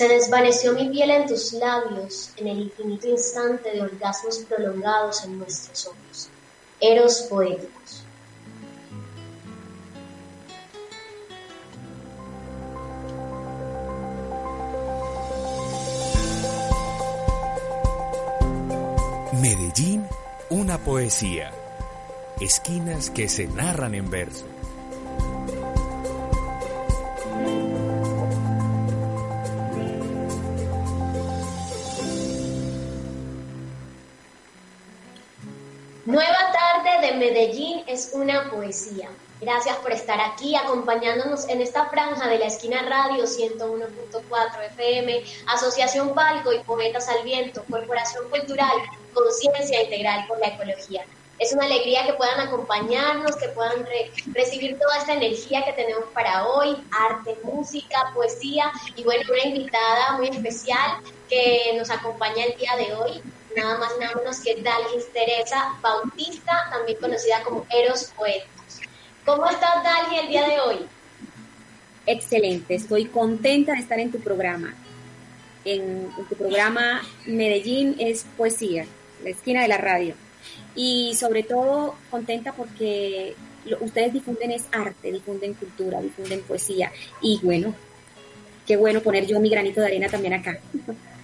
Se desvaneció mi piel en tus labios, en el infinito instante de orgasmos prolongados en nuestros ojos. Eros poéticos. Medellín, una poesía. Esquinas que se narran en verso. Nueva tarde de Medellín es una poesía. Gracias por estar aquí acompañándonos en esta franja de la esquina radio 101.4 FM, Asociación Palco y Poetas al Viento, Corporación Cultural, Conciencia Integral por la Ecología. Es una alegría que puedan acompañarnos, que puedan recibir toda esta energía que tenemos para hoy, arte, música, poesía y bueno, una invitada muy especial que nos acompaña el día de hoy, nada más nada menos que Dalgis Teresa Bautista, también conocida como Eros Poéticos. ¿Cómo estás, Dalgis, el día de hoy? Excelente, estoy contenta de estar en tu programa. En, en tu programa Medellín es poesía, la esquina de la radio y sobre todo contenta porque ustedes difunden es arte, difunden cultura, difunden poesía y bueno, qué bueno poner yo mi granito de arena también acá.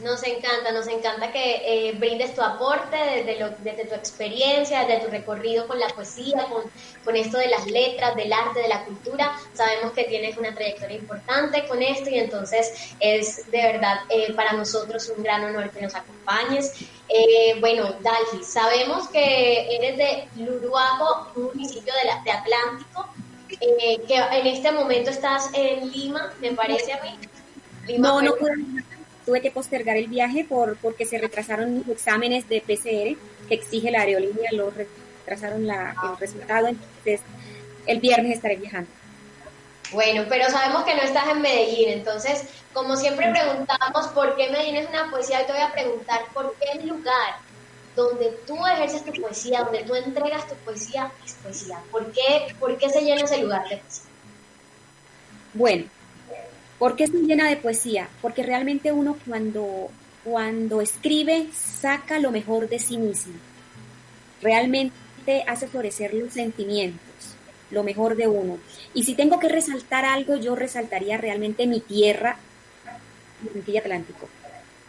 Nos encanta, nos encanta que eh, brindes tu aporte desde, lo, desde tu experiencia, desde tu recorrido con la poesía, con, con, esto de las letras, del arte, de la cultura. Sabemos que tienes una trayectoria importante con esto y entonces es de verdad eh, para nosotros un gran honor que nos acompañes. Eh, bueno, Dalgi, sabemos que eres de Luruaco, un municipio de, la, de Atlántico, eh, que en este momento estás en Lima, me parece a mí. Lima, no, no puedo tuve que postergar el viaje por, porque se retrasaron los exámenes de PCR que exige la aerolínea, lo retrasaron la, el resultado, entonces el viernes estaré viajando. Bueno, pero sabemos que no estás en Medellín, entonces, como siempre preguntamos por qué Medellín es una poesía, hoy te voy a preguntar por qué el lugar donde tú ejerces tu poesía, donde tú entregas tu poesía, es poesía. ¿Por qué, por qué se llena ese lugar de poesía? Bueno, ¿Por qué se llena de poesía? Porque realmente uno cuando, cuando escribe saca lo mejor de sí mismo. Realmente hace florecer los sentimientos, lo mejor de uno. Y si tengo que resaltar algo, yo resaltaría realmente mi tierra, mi Atlántico,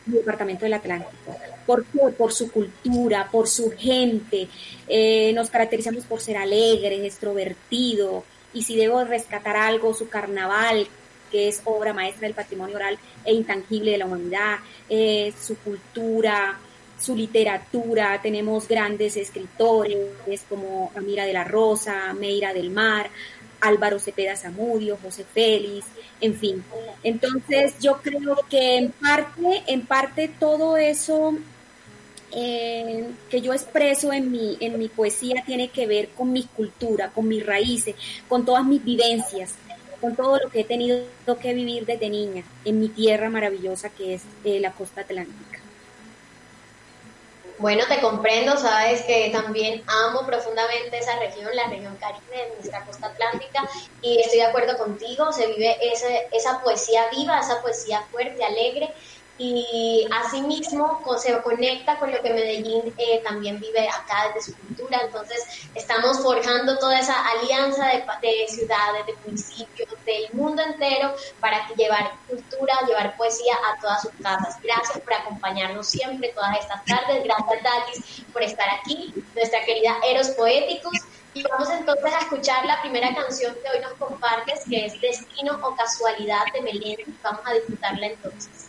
mi departamento del Atlántico. ¿Por Por su cultura, por su gente. Eh, nos caracterizamos por ser alegres, extrovertidos. Y si debo rescatar algo, su carnaval, que es obra maestra del patrimonio oral e intangible de la humanidad, eh, su cultura, su literatura, tenemos grandes escritores como Amira de la Rosa, Meira del Mar, Álvaro Cepeda Zamudio, José Félix, en fin. Entonces yo creo que en parte, en parte todo eso eh, que yo expreso en mi, en mi poesía tiene que ver con mi cultura, con mis raíces, con todas mis vivencias con todo lo que he tenido que vivir desde niña en mi tierra maravillosa que es eh, la costa atlántica. Bueno, te comprendo, sabes que también amo profundamente esa región, la región caribe, nuestra costa atlántica, y estoy de acuerdo contigo, se vive esa poesía viva, esa poesía fuerte, alegre, y asimismo se conecta con lo que Medellín eh, también vive acá desde su cultura. Entonces estamos forjando toda esa alianza de, de, ciudades, de municipios, del mundo entero para llevar cultura, llevar poesía a todas sus casas. Gracias por acompañarnos siempre todas estas tardes. Gracias Dalis por estar aquí, nuestra querida Eros Poéticos. Y vamos entonces a escuchar la primera canción que hoy nos compartes, que es Destino o Casualidad de Melendi. Vamos a disfrutarla entonces.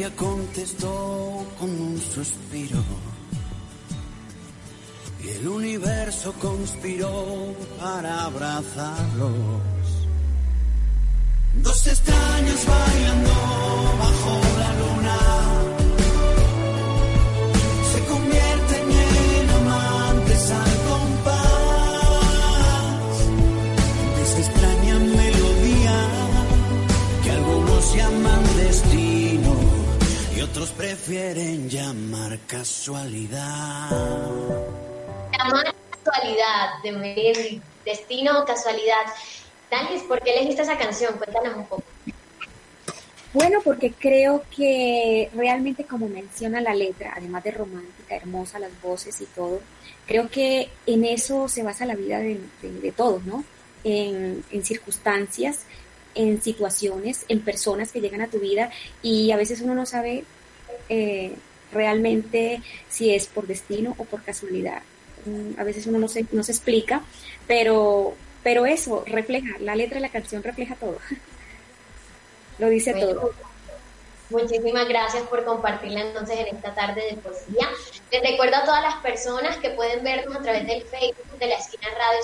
Ella contestó con un suspiro. Y el universo conspiró para abrazarlos. Dos extraños bailando bajo la luna. Prefieren llamar casualidad. Llamar casualidad, de medir destino o casualidad. Dalis, ¿por qué elegiste esa canción? Cuéntanos un poco. Bueno, porque creo que realmente como menciona la letra, además de romántica, hermosa, las voces y todo, creo que en eso se basa la vida de, de- de todos, ¿no? En, en circunstancias, en situaciones, en personas que llegan a tu vida y a veces uno no sabe eh, realmente si es por destino o por casualidad. Mm, A veces uno no se, no se explica, pero, pero eso refleja, la letra de la canción refleja todo. Lo dice Bueno, todo. Muchísimas gracias por compartirla entonces en esta tarde de poesía. Les recuerdo a todas las personas que pueden vernos a través del Facebook de la esquina radio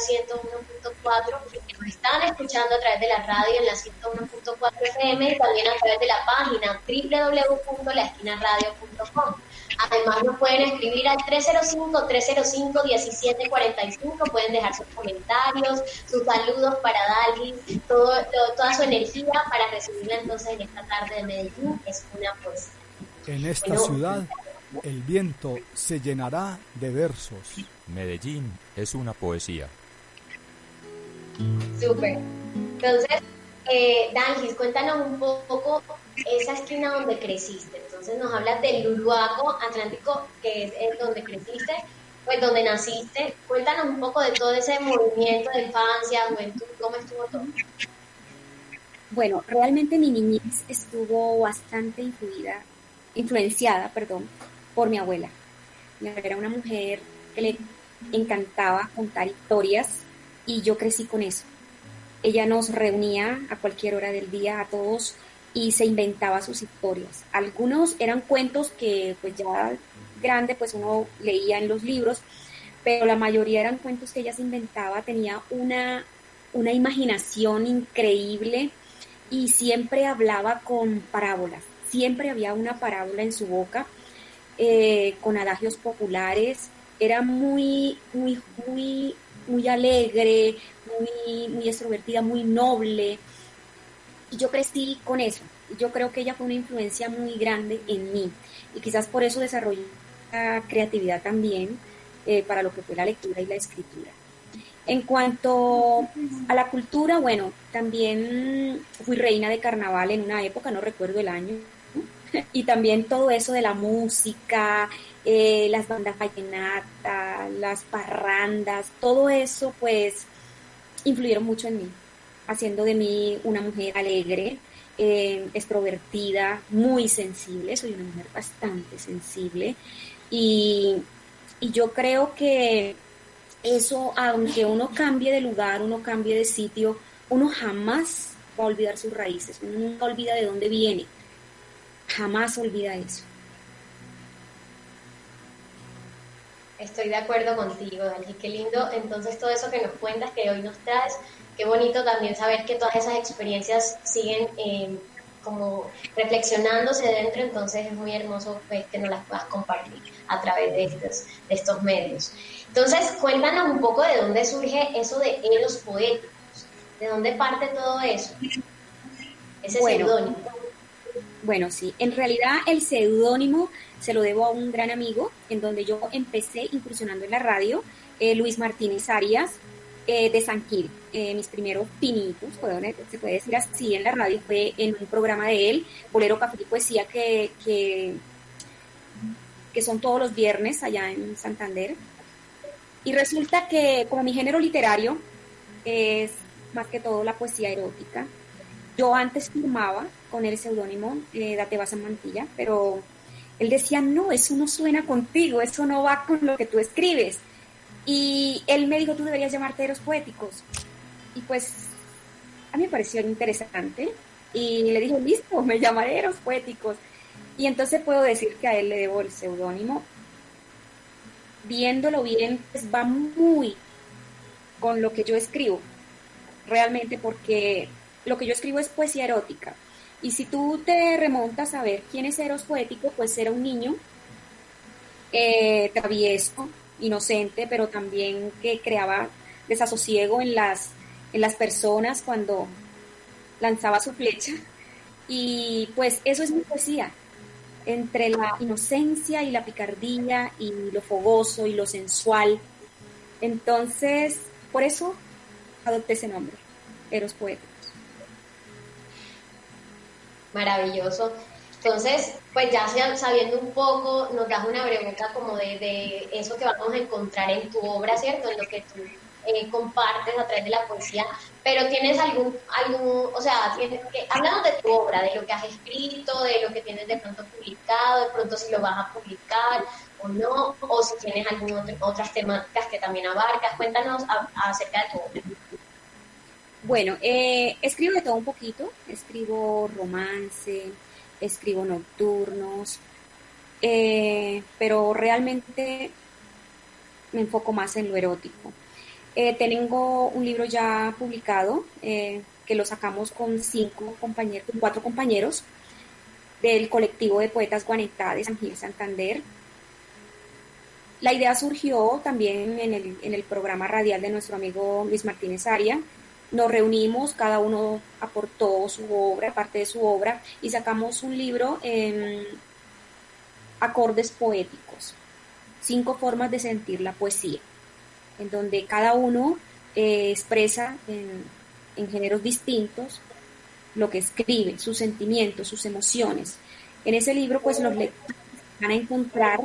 101.4, que nos están escuchando a través de la radio en la 101.4 FM y también a través de la página www.laesquinaradio.com. Además nos pueden escribir al 305-305-1745, pueden dejar sus comentarios, sus saludos para Dalí, todo, todo- toda su energía para recibirla entonces en esta tarde de Medellín. Es una poesía. En esta Bueno. ciudad el viento se llenará de versos. Medellín es una poesía. Súper. Entonces, eh, Dangis, cuéntanos un poco esa esquina donde creciste. Entonces nos hablas del Luluaco Atlántico, que es donde creciste, pues donde naciste. Cuéntanos un poco de todo ese movimiento de infancia, juventud, cómo estuvo todo. Bueno, realmente mi niñez estuvo bastante influida, influenciada, perdón, por mi abuela. Mi abuela era una mujer que le encantaba contar historias y yo crecí con eso. Ella nos reunía a cualquier hora del día a todos y se inventaba sus historias. Algunos eran cuentos que pues ya grande pues uno leía en los libros, pero la mayoría eran cuentos que ella se inventaba, tenía una, una imaginación increíble y siempre hablaba con parábolas, siempre había una parábola en su boca, eh, con adagios populares, era muy, muy, muy, muy alegre, muy, muy extrovertida, muy noble, y yo crecí con eso. Yo creo que ella fue una influencia muy grande en mí y quizás por eso desarrollé la creatividad también eh, para lo que fue la lectura y la escritura. En cuanto a la cultura, bueno, también fui reina de carnaval en una época, no recuerdo el año, y también todo eso de la música, eh, las bandas vallenatas, las parrandas, todo eso pues influyeron mucho en mí, haciendo de mí una mujer alegre, eh, extrovertida, muy sensible, soy una mujer bastante sensible y, y yo creo que eso, aunque uno cambie de lugar, uno cambie de sitio, uno jamás va a olvidar sus raíces, uno nunca olvida de dónde viene, jamás olvida eso. Estoy de acuerdo contigo, Dali. Qué lindo. Entonces, todo eso que nos cuentas, que hoy nos traes, qué bonito también saber que todas esas experiencias siguen eh, como reflexionándose dentro. Entonces, es muy hermoso pues, que nos las puedas compartir a través de estos, de estos medios. Entonces, cuéntanos un poco de dónde surge eso de elos poéticos. ¿De dónde parte todo eso? Ese Bueno. seudónimo. Bueno, sí, en realidad el seudónimo se lo debo a un gran amigo en donde yo empecé incursionando en la radio, eh, Luis Martínez Arias. eh, de San Gil. Eh, mis primeros pinitos, se puede decir así, en la radio fue en un programa de él, Bolero Café y Poesía, que, que, que son todos los viernes allá en Santander. Y resulta que como mi género literario es más que todo la poesía erótica, yo antes firmaba con el seudónimo eh, Dateba Mantilla, pero él decía, no, eso no suena contigo, eso no va con lo que tú escribes. Y él me dijo, tú deberías llamarte Eros Poéticos. Y pues a mí me pareció interesante. Y le dije, listo, me llamaré Eros Poéticos. Y entonces puedo decir que a él le debo el seudónimo. Viéndolo bien, pues va muy con lo que yo escribo, realmente, porque lo que yo escribo es poesía erótica. Y si tú te remontas a ver quién es Eros Poético, pues era un niño eh, travieso, inocente, pero también que creaba desasosiego en las, en las personas cuando lanzaba su flecha. Y pues eso es mi poesía, entre la inocencia y la picardía y lo fogoso y lo sensual. Entonces, por eso adopté ese nombre, Eros Poéticos. Maravilloso. Entonces, pues ya sabiendo un poco, nos das una pregunta como de, eso que vamos a encontrar en tu obra, ¿cierto? En lo que tú eh, compartes a través de la poesía, pero tienes algún, algún o sea, tienes que, háblanos de tu obra, de lo que has escrito, de lo que tienes de pronto publicado, de pronto si lo vas a publicar o no, o si tienes algunas otras temáticas que también abarcas, cuéntanos acerca de tu obra. Bueno, eh, escribo de todo un poquito, escribo romance, escribo nocturnos, eh, pero realmente me enfoco más en lo erótico. Eh, tengo un libro ya publicado que lo sacamos con cinco compañeros, con cuatro compañeros del colectivo de poetas Guanetá de San Gil Santander. La idea surgió también en el, en el programa radial de nuestro amigo Luis Martínez Aria, nos reunimos, cada uno aportó su obra, parte de su obra, y sacamos un libro en acordes poéticos, cinco formas de sentir la poesía, en donde cada uno eh, expresa en, en géneros distintos lo que escribe, sus sentimientos, sus emociones. En ese libro, pues los lectores van a encontrar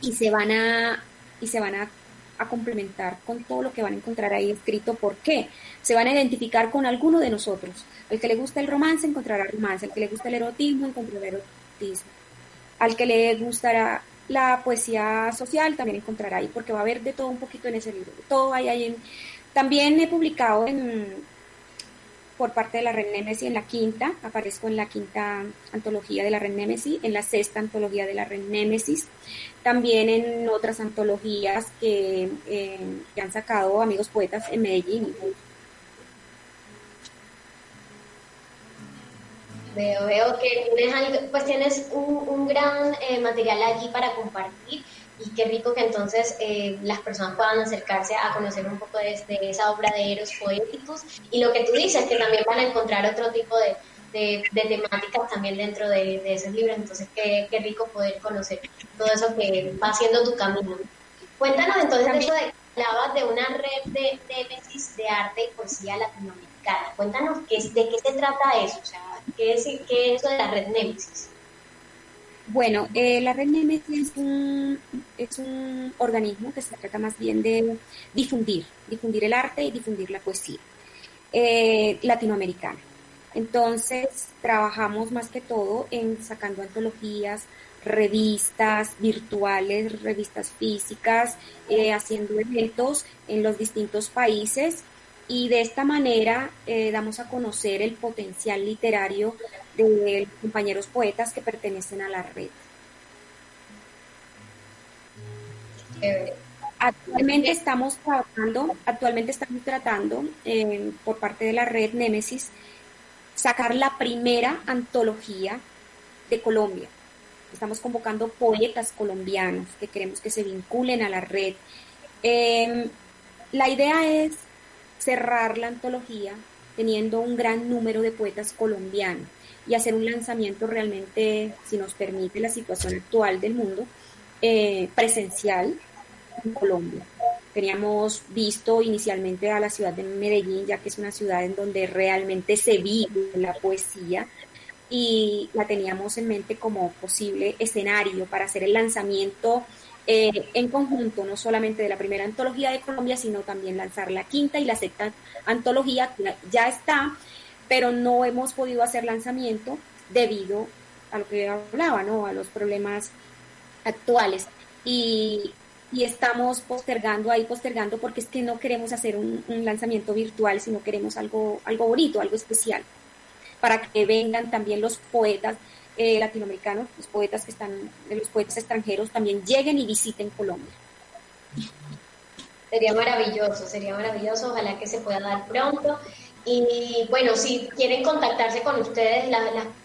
y se van a y se van a a complementar con todo lo que van a encontrar ahí escrito. ¿Por qué? Se van a identificar con alguno de nosotros. Al que le gusta el romance encontrará romance, al que le gusta el erotismo encontrará erotismo, al que le gustará la poesía social también encontrará ahí, porque va a haber de todo un poquito en ese libro. Todo hay ahí en... También he publicado en por parte de la Red Nemesis en la quinta, aparezco en la quinta antología de la Red Nemesis, en la sexta antología de la Red Nemesis, también en otras antologías que, eh, han sacado amigos poetas en Medellín. Veo, veo que tienes, pues tienes un, gran eh, material allí para compartir y qué rico que entonces eh, las personas puedan acercarse a conocer un poco de, esa obra de Eros poéticos y lo que tú dices, que también van a encontrar otro tipo de, temáticas también dentro de, de esos libros, entonces qué, qué, rico poder conocer todo eso que va haciendo tu camino. Cuéntanos entonces eso de hablabas de una red de Némesis de arte y poesía latinoamericana. Cuéntanos qué, de qué se trata eso, o sea, qué es, qué es eso de la red Némesis. Bueno, eh, la Red Nemesis es un, organismo que se trata más bien de difundir, difundir el arte y difundir la poesía eh, latinoamericana. Entonces, trabajamos más que todo en sacando antologías, revistas virtuales, revistas físicas, eh, haciendo eventos en los distintos países y de esta manera damos a conocer el potencial literario de compañeros poetas que pertenecen a la red. Actualmente estamos trabajando, actualmente estamos tratando eh, por parte de la red Némesis sacar la primera antología de Colombia. Estamos convocando poetas colombianos que queremos que se vinculen a la red. Eh, la idea es cerrar la antología teniendo un gran número de poetas colombianos y hacer un lanzamiento realmente, si nos permite la situación actual del mundo, eh, presencial en Colombia. teníamos visto inicialmente a la ciudad de Medellín, ya que es una ciudad en donde realmente se vive la poesía, y la teníamos en mente como posible escenario para hacer el lanzamiento eh, en conjunto, no solamente de la primera antología de Colombia, sino también lanzar la quinta y la sexta antología, que ya está, pero no hemos podido hacer lanzamiento debido a lo que hablaba, ¿no? A los problemas actuales. Y, estamos postergando ahí, postergando, porque es que no queremos hacer un, un lanzamiento virtual, sino queremos algo, algo bonito, algo especial para que vengan también los poetas eh, latinoamericanos, los poetas que están, los poetas extranjeros también lleguen y visiten Colombia. Sería maravilloso, sería maravilloso, ojalá que se pueda dar pronto. Y bueno, si quieren contactarse con ustedes,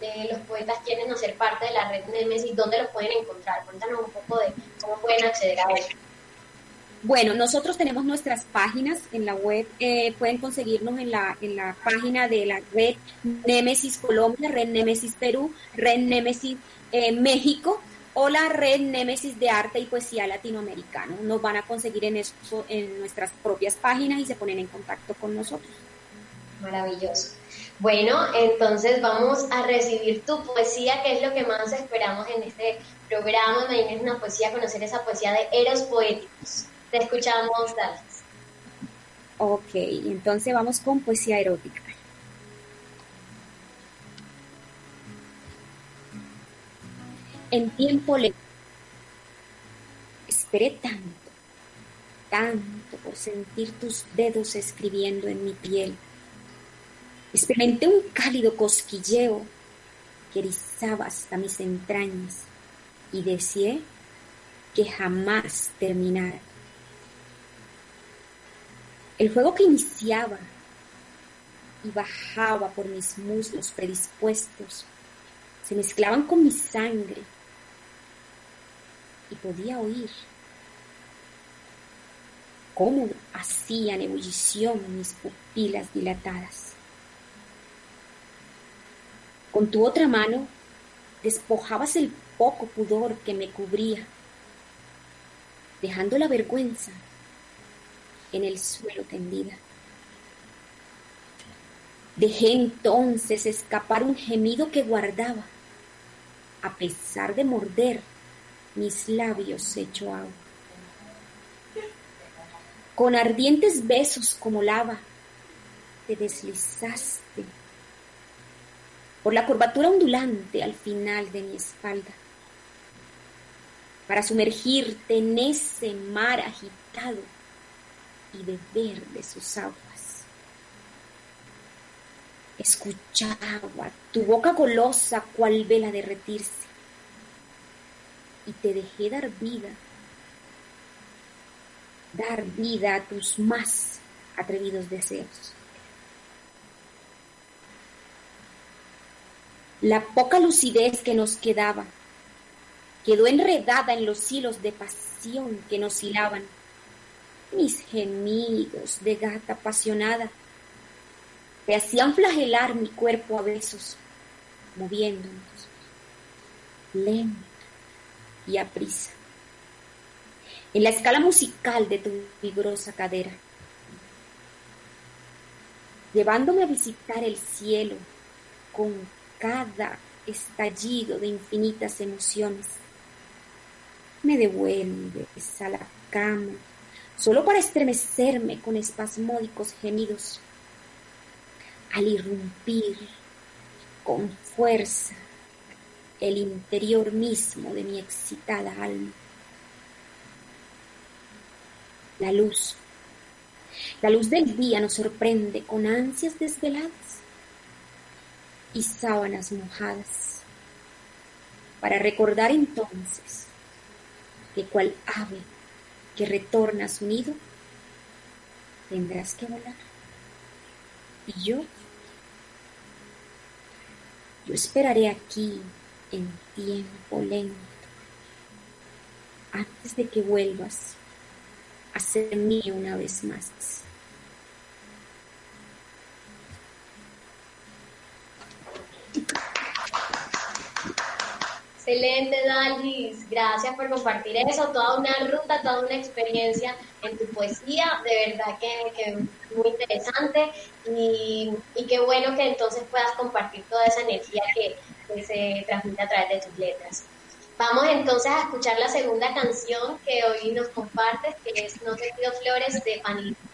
eh, los poetas quieren hacer parte de la red Nemesis, ¿dónde los pueden encontrar? Cuéntanos un poco de cómo pueden acceder a eso. Bueno, nosotros tenemos nuestras páginas en la web, eh, pueden conseguirnos en la, en la página de la red Nemesis Colombia, red Nemesis Perú, red Nemesis eh, México o la red Nemesis de Arte y Poesía Latinoamericano. Nos van a conseguir en, eso, en nuestras propias páginas y se ponen en contacto con nosotros. Maravilloso. Bueno, entonces vamos a recibir tu poesía, que es lo que más esperamos en este programa. Es una poesía, conocer esa poesía de Eros Poéticos. Te escuchamos, Dallas. Ok, entonces vamos con poesía erótica. En tiempo le esperé tanto, tanto por sentir tus dedos escribiendo en mi piel. Experimenté un cálido cosquilleo que erizaba hasta mis entrañas y deseé que jamás terminara. El fuego que iniciaba y bajaba por mis muslos predispuestos se mezclaban con mi sangre y podía oír cómo hacían ebullición mis pupilas dilatadas. Con tu otra mano despojabas el poco pudor que me cubría, dejando la vergüenza en el suelo tendida. Dejé entonces escapar un gemido que guardaba, a pesar de morder mis labios hecho agua. Con ardientes besos como lava, te deslizaste por la curvatura ondulante al final de mi espalda, para sumergirte en ese mar agitado y beber de sus aguas. Escuchaba tu boca golosa cual vela derretirse y te dejé dar vida, dar vida a tus más atrevidos deseos. La poca lucidez que nos quedaba quedó enredada en los hilos de pasión que nos hilaban mis gemidos de gata apasionada te hacían flagelar mi cuerpo a besos, moviéndonos lento y a prisa. En la escala musical de tu vigorosa cadera, llevándome a visitar el cielo con cada estallido de infinitas emociones, me devuelves a la cama solo para estremecerme con espasmódicos gemidos. Al irrumpir con fuerza el interior mismo de mi excitada alma. La luz, la luz del día nos sorprende con ansias desveladas y sábanas mojadas, para recordar entonces que cual ave que retorna a nido, tendrás que volar. Y yo, yo esperaré aquí en tiempo lento, antes de que vuelvas a ser mío una vez más. Excelente, Dalis. Gracias por compartir eso, toda una ruta, toda una experiencia en tu poesía. De verdad que, que muy interesante y, qué bueno que entonces puedas compartir toda esa energía que, se transmite a través de tus letras. Vamos entonces a escuchar la segunda canción que hoy nos compartes, que es No te pido flores de Panito.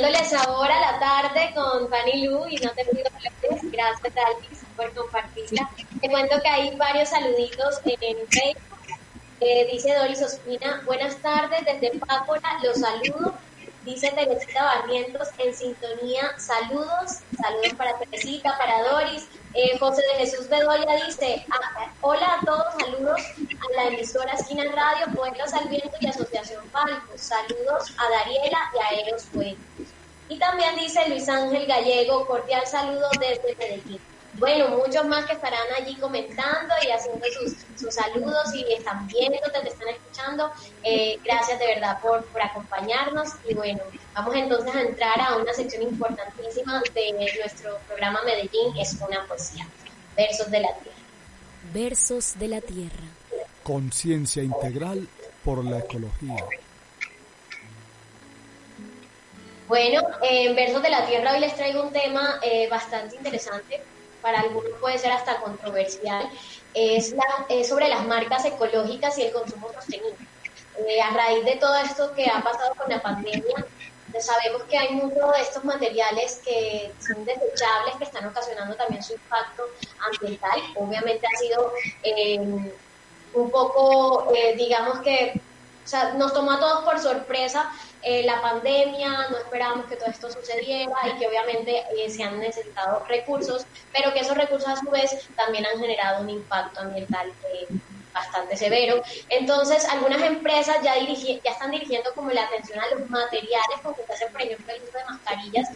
Poniéndoles ahora la tarde con Fanny Lu y no te pido flores. Gracias, Alice, por compartirla. Te cuento que hay varios saluditos en Facebook. Eh, dice Doris Ospina, buenas tardes desde Pácola, los saludo. Dice Teresita Barrientos en sintonía, saludos, saludos para Teresita, para Doris. Eh, José de Jesús Bedoya dice, ah, hola a todos, saludos a la emisora Esquina Radio, Poetas al Viento y Asociación Palco. Saludos a Dariela y a Eros. Y también dice Luis Ángel Gallego, cordial saludo desde Medellín. Bueno, muchos más que estarán allí comentando y haciendo sus, sus saludos y están viéndote, te están escuchando. Eh, gracias de verdad por, por acompañarnos y bueno, vamos entonces a entrar a una sección importantísima de nuestro programa Medellín, es una poesía, Versos de la Tierra. Versos de la Tierra. Conciencia integral por la ecología. Bueno, en Versos de la Tierra hoy les traigo un tema eh, bastante interesante, para algunos puede ser hasta controversial, es, la, sobre las marcas ecológicas y el consumo sostenible. Eh, a raíz de todo esto que ha pasado con la pandemia, sabemos que hay muchos de estos materiales que son desechables, que están ocasionando también su impacto ambiental. Obviamente ha sido eh, un poco, digamos que, sea, nos tomó a todos por sorpresa eh, la pandemia, no esperábamos que todo esto sucediera y que obviamente eh, se han necesitado recursos, pero que esos recursos a su vez también han generado un impacto ambiental eh, bastante severo. Entonces, algunas empresas ya, ya están dirigiendo como la atención a los materiales, como se hace, por ejemplo, el uso de mascarillas,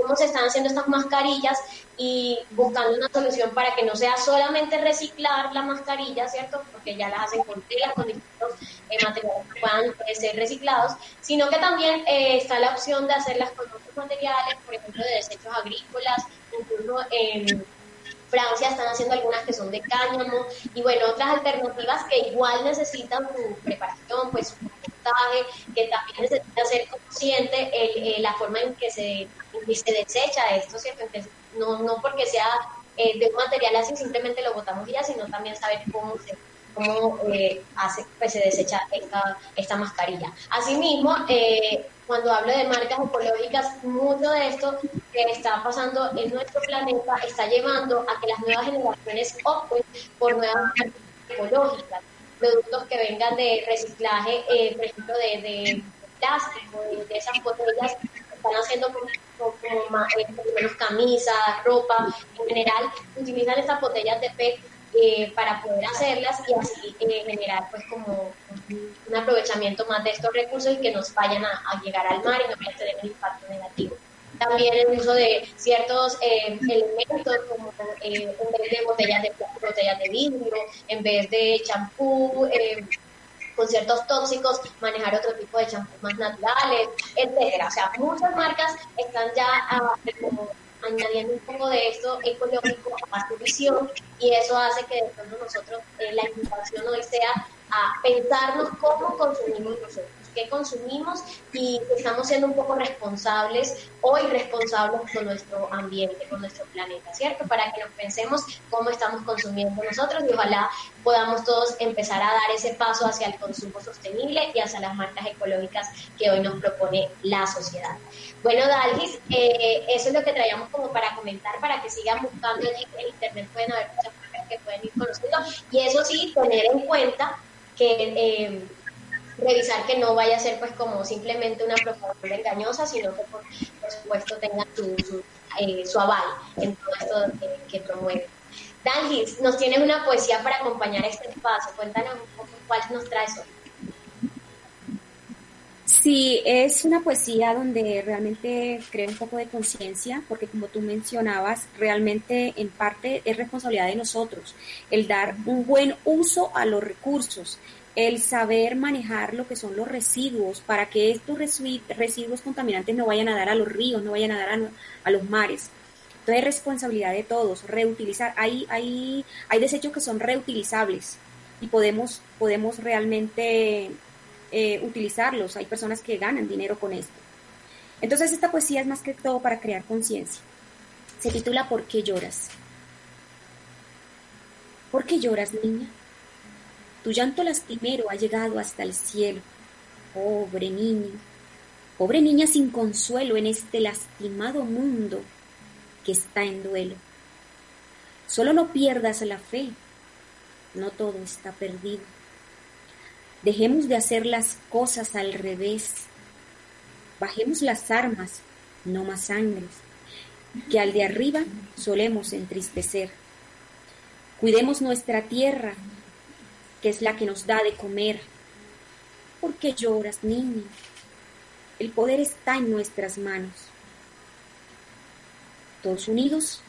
cómo se están haciendo estas mascarillas y buscando una solución para que no sea solamente reciclar la mascarilla, ¿cierto? Porque ya las hacen con telas, con distintos eh, materiales que puedan eh, ser reciclados, sino que también eh, está la opción de hacerlas con otros materiales, por ejemplo, de desechos agrícolas, incluso en Francia están haciendo algunas que son de cáñamo y bueno, otras alternativas que igual necesitan su preparación, pues que también necesita ser consciente el, la forma en que se, se desecha esto, ¿cierto? no, no porque sea de un material así simplemente lo botamos ya, sino también saber cómo se cómo eh, hace, pues, se desecha esta, esta mascarilla. Asimismo, eh, cuando hablo de marcas ecológicas, mucho de esto que está pasando en nuestro planeta está llevando a que las nuevas generaciones opten por nuevas marcas ecológicas, productos que vengan de reciclaje, eh, por ejemplo, de, plástico, de, esas botellas están haciendo como, menos camisas, ropa en general, utilizan estas botellas de PET eh, para poder hacerlas y así eh, generar pues como un aprovechamiento más de estos recursos y que nos vayan a, llegar al mar y no vayan a tener un impacto negativo. También el uso de ciertos eh, elementos como en vez de botellas de, botellas de vidrio, en vez de champú, con ciertos tóxicos, manejar otro tipo de champús más naturales, etcétera. O sea, muchas marcas están ya ah, añadiendo un poco de esto ecológico a su visión y eso hace que de nosotros eh, la invitación hoy sea a pensarnos cómo consumimos nosotros qué consumimos y estamos siendo un poco responsables o irresponsables con nuestro ambiente, con nuestro planeta, ¿cierto? Para que nos pensemos cómo estamos consumiendo nosotros y ojalá podamos todos empezar a dar ese paso hacia el consumo sostenible y hacia las marcas ecológicas que hoy nos propone la sociedad. Bueno, Dalgis, eh, eso es lo que traíamos como para comentar, para que sigan buscando allí en internet, pueden haber muchas marcas que pueden ir conociendo y eso sí, tener en cuenta que... Eh, revisar que no vaya a ser pues como simplemente una propaganda engañosa, sino que por, supuesto tenga su, su, eh, aval en todo esto que, promueve. Dan nos tienes una poesía para acompañar este espacio. Cuéntanos un poco cuál nos traes hoy. Sí, es una poesía donde realmente crea un poco de conciencia, porque como tú mencionabas, realmente en parte es responsabilidad de nosotros el dar un buen uso a los recursos el saber manejar lo que son los residuos para que estos residuos contaminantes no vayan a dar a los ríos, no vayan a dar a, los mares. Entonces es responsabilidad de todos, reutilizar. Hay, hay, hay desechos que son reutilizables y podemos, podemos realmente eh, utilizarlos. Hay personas que ganan dinero con esto. Entonces esta poesía es más que todo para crear conciencia. Se titula ¿Por qué lloras? ¿Por qué lloras, niña? Tu llanto lastimero ha llegado hasta el cielo. Pobre niño, pobre niña sin consuelo en este lastimado mundo que está en duelo. Solo no pierdas la fe, no todo está perdido. Dejemos de hacer las cosas al revés. Bajemos las armas, no más sangres, que al de arriba solemos entristecer. Cuidemos nuestra tierra que es la que nos da de comer. ¿Por qué lloras, niña? El poder está en nuestras manos. Todos unidos,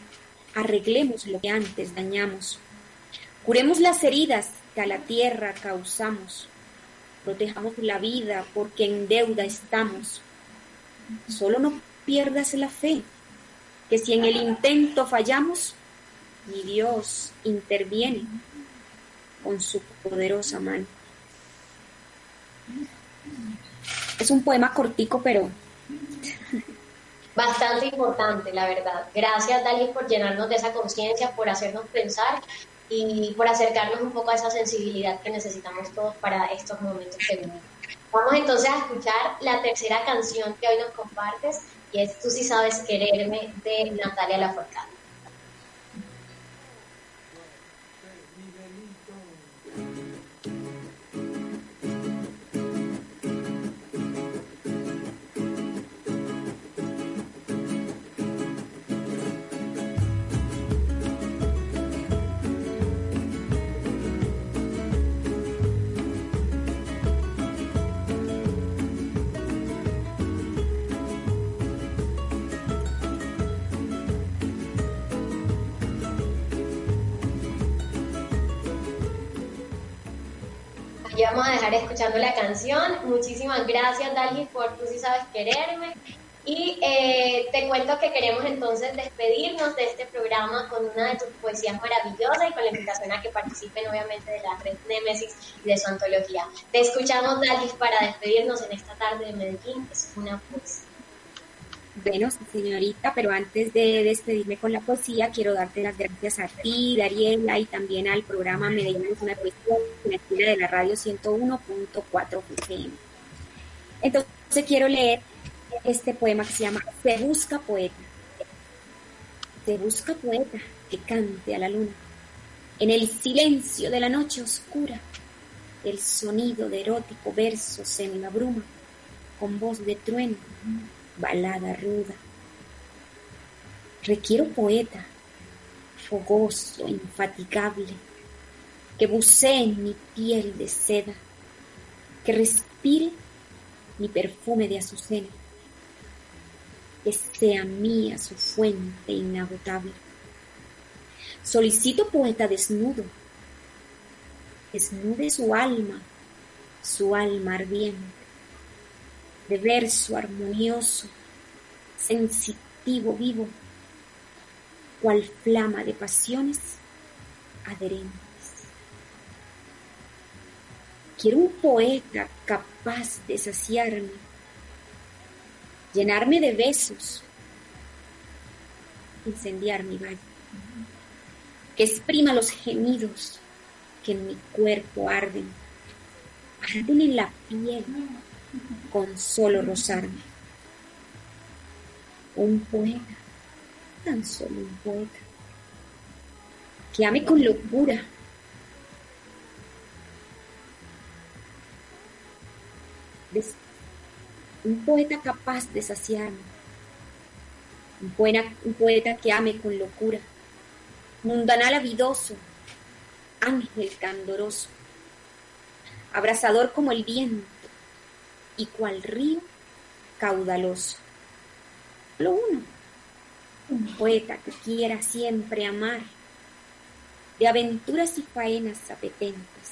arreglemos lo que antes dañamos. Curemos las heridas que a la tierra causamos. Protejamos la vida porque en deuda estamos. Solo no pierdas la fe, que si en el intento fallamos, mi Dios interviene con su poderosa mano. Es un poema cortico, pero... Bastante importante, la verdad. Gracias, Dalí, por llenarnos de esa conciencia, por hacernos pensar y por acercarnos un poco a esa sensibilidad que necesitamos todos para estos momentos que vivimos. Vamos entonces a escuchar la tercera canción que hoy nos compartes y es Tú si sabes quererme de Natalia Lafourcade. Vamos a dejar escuchando la canción. Muchísimas gracias, Dalgis, por tú si sabes quererme. Y eh, te cuento que queremos entonces despedirnos de este programa con una de tus poesías maravillosas y con la invitación a que participen obviamente de la red Nemesis y de su antología. Te escuchamos, Dalgis, para despedirnos en esta tarde de Medellín. Es una poesía. Bueno, señorita, pero antes de despedirme con la poesía, quiero darte las gracias a ti, Dariela, y también al programa Medellín una poesía de la radio 101.4 FM. Entonces quiero leer este poema que se llama Se busca poeta. Se busca poeta que cante a la luna. En el silencio de la noche oscura, el sonido de erótico verso se me abruma, con voz de trueno balada ruda. Requiero poeta, fogoso, infatigable, que bucee en mi piel de seda, que respire mi perfume de azucena, que sea mía su fuente inagotable. Solicito poeta desnudo, desnude su alma su alma ardiente, de verso armonioso, sensitivo, vivo, cual flama de pasiones adherentes. Quiero un poeta capaz de saciarme, llenarme de besos, incendiar mi valle, que exprima los gemidos que en mi cuerpo arden, arden en la piel con solo rozarme. Un poeta, tan solo un poeta, que ame con locura. Un poeta capaz de saciarme, un poeta, un poeta que ame con locura, mundanal avidoso, ángel candoroso, abrasador como el viento y cual río caudaloso. Lo uno, un poeta que quiera siempre amar, de aventuras y faenas apetentes,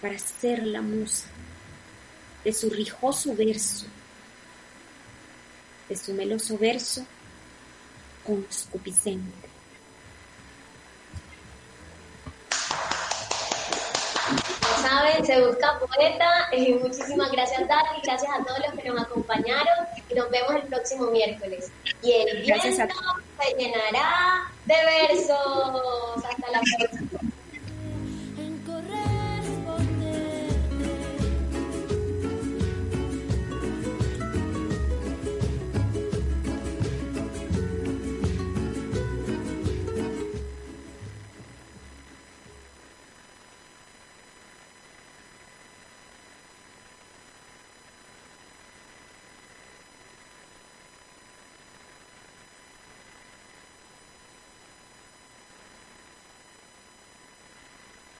para ser la musa de su rijoso verso, de su meloso verso conscupiscente. Saben, se busca poeta. Eh, muchísimas gracias, Dati. Gracias a todos los que nos acompañaron. Y nos vemos el próximo miércoles. Y el viento se llenará de versos. Hasta la próxima.